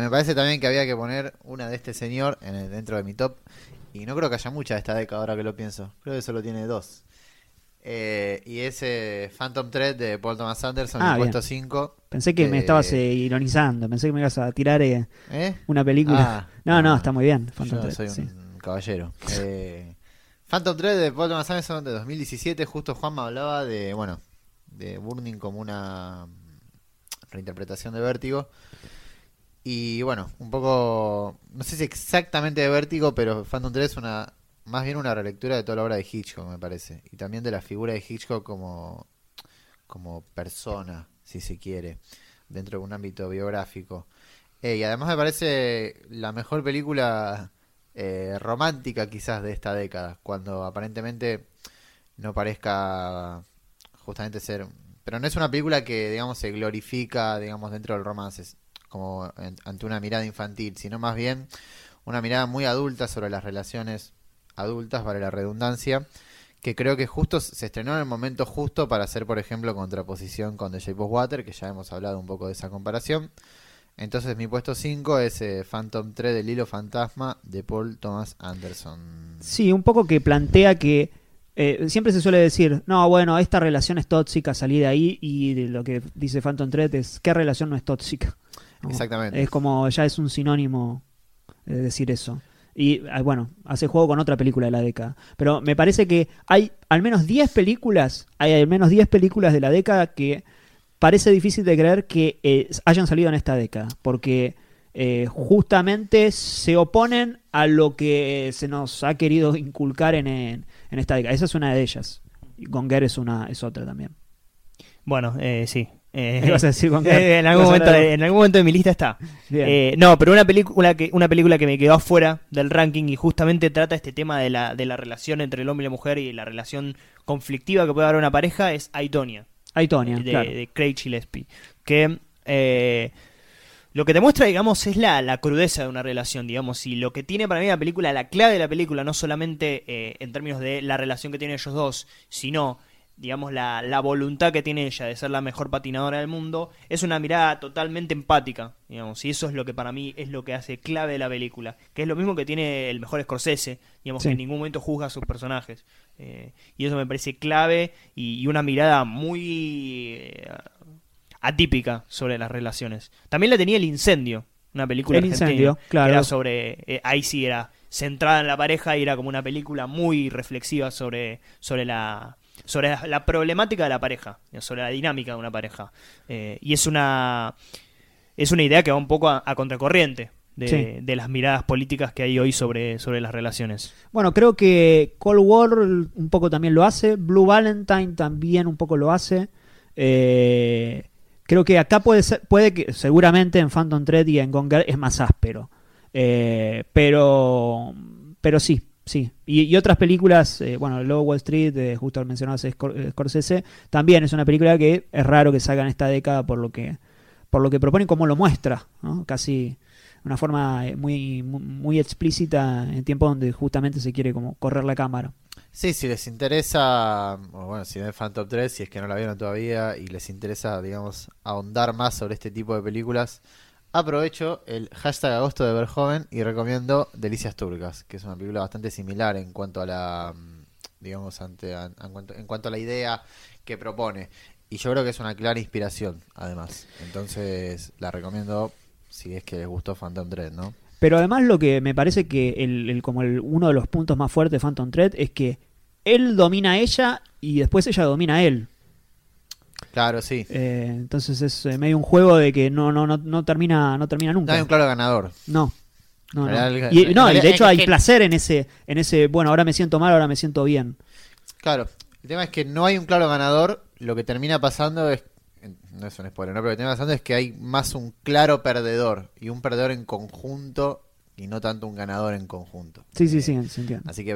me parece también que había que poner una de este señor en el- dentro de mi top. Y no creo que haya mucha de esta década ahora que lo pienso. Creo que solo tiene dos. Eh, y ese Phantom Thread de Paul Thomas Anderson, Ah, el puesto 5. Pensé que me Eh, estabas eh, ironizando, pensé que me ibas a tirar una película. Ah, no, no, está muy bien. Phantom Yo Thread, soy un sí. caballero. Phantom Thread de Paul Thomas Anderson de 2017. Justo Juan me hablaba de, bueno, de Burning como una reinterpretación de Vértigo. Y bueno, un poco, no sé si exactamente de Vértigo, pero Phantom Thread es una, más bien una relectura de toda la obra de Hitchcock, me parece. Y también de la figura de Hitchcock como, como persona, si se quiere, dentro de un ámbito biográfico. Eh, y además me parece la mejor película eh, romántica quizás de esta década, cuando aparentemente no parezca justamente ser... Pero no es una película que, digamos, se glorifica, digamos, dentro del romance, como ante una mirada infantil, sino más bien una mirada muy adulta sobre las relaciones adultas, para la redundancia, que creo que justo se estrenó en el momento justo para hacer, por ejemplo, contraposición con The Shape of Water, que ya hemos hablado un poco de esa comparación. Entonces mi puesto 5 es eh, Phantom 3 del hilo fantasma de Paul Thomas Anderson. Sí, un poco que plantea que eh, siempre se suele decir, no, bueno, esta relación es tóxica, salí de ahí, y lo que dice Phantom Thread es, ¿qué relación no es tóxica? ¿No? Exactamente. Es como, ya es un sinónimo eh, decir eso. Y ah, bueno, hace juego con otra película de la década. Pero me parece que hay al menos 10 películas, hay al menos 10 películas de la década que parece difícil de creer que eh, hayan salido en esta década. Porque eh, justamente se oponen a lo que se nos ha querido inculcar en, en, en esta década. Esa es una de ellas. Y Gonger es, una, es otra también. Bueno, eh, sí. Eh, ¿Qué vas a decir, Gonger? en, algún ¿Vas a momento, de- en algún momento de mi lista está. Eh, no, pero una película que una película que me quedó afuera del ranking y justamente trata este tema de la, de la relación entre el hombre y la mujer y la relación conflictiva que puede haber una pareja es Aitonia, Ahí, Tonya, de, claro. de Craig Gillespie. Que eh, lo que te muestra, digamos, es la, la crudeza de una relación, digamos, y lo que tiene para mí la película, la clave de la película, no solamente eh, en términos de la relación que tienen ellos dos, sino digamos, la, la voluntad que tiene ella de ser la mejor patinadora del mundo, es una mirada totalmente empática, digamos, y eso es lo que para mí es lo que hace clave de la película, que es lo mismo que tiene el mejor Scorsese, digamos, Sí. que en ningún momento juzga a sus personajes, eh, y eso me parece clave y, y una mirada muy eh, atípica sobre las relaciones. También la tenía El Incendio, una película El argentina, Incendio, claro. que era sobre, eh, ahí sí era centrada en la pareja y era como una película muy reflexiva sobre, sobre la sobre la, la problemática de la pareja, sobre la dinámica de una pareja. Eh, y es una es una idea que va un poco a, a contracorriente de, Sí. de las miradas políticas que hay hoy sobre, sobre las relaciones. Bueno, creo que Cold War un poco también lo hace. Blue Valentine también un poco lo hace. Eh, creo que acá puede ser, puede que seguramente en Phantom Thread y en Gonger es más áspero. Eh, pero, pero sí, sí. Y, y otras películas, eh, bueno, Low Wall Street, eh, justo al mencionarse Scorsese, también es una película que es raro que salga en esta década por lo que, por lo que propone y cómo lo muestra, ¿no? Casi una forma eh, muy, muy, muy explícita en tiempo donde justamente se quiere como correr la cámara. Sí, si les interesa, bueno, si ven Phantom 3, si es que no la vieron todavía y les interesa, digamos, ahondar más sobre este tipo de películas, aprovecho el hashtag agosto de Verhoeven y recomiendo Delicias Turcas, que es una película bastante similar en cuanto a la, mm, digamos, ante, en, cuanto, en cuanto a la idea que propone. Y yo creo que es una clara inspiración, además. Entonces, la recomiendo si es que les gustó Phantom 3, ¿no? Pero además lo que me parece que el, el- como el, uno de los puntos más fuertes de Phantom Thread es que él domina a ella y después ella domina a él. Claro, sí. Eh, entonces es eh, medio un juego de que no, no, no, no termina, no termina No nunca. hay un claro ganador. No. No, no. Y, no, y de hecho hay placer en ese, en ese, bueno, ahora me siento mal, ahora me siento bien. Claro, el tema es que no hay un claro ganador. Lo que termina pasando es. No es un spoiler, ¿no? Pero lo que termina pasando es que hay más un claro perdedor. Y un perdedor en conjunto. Y no tanto un ganador en conjunto. Sí, sí, Eh, sí, se entiende. Así que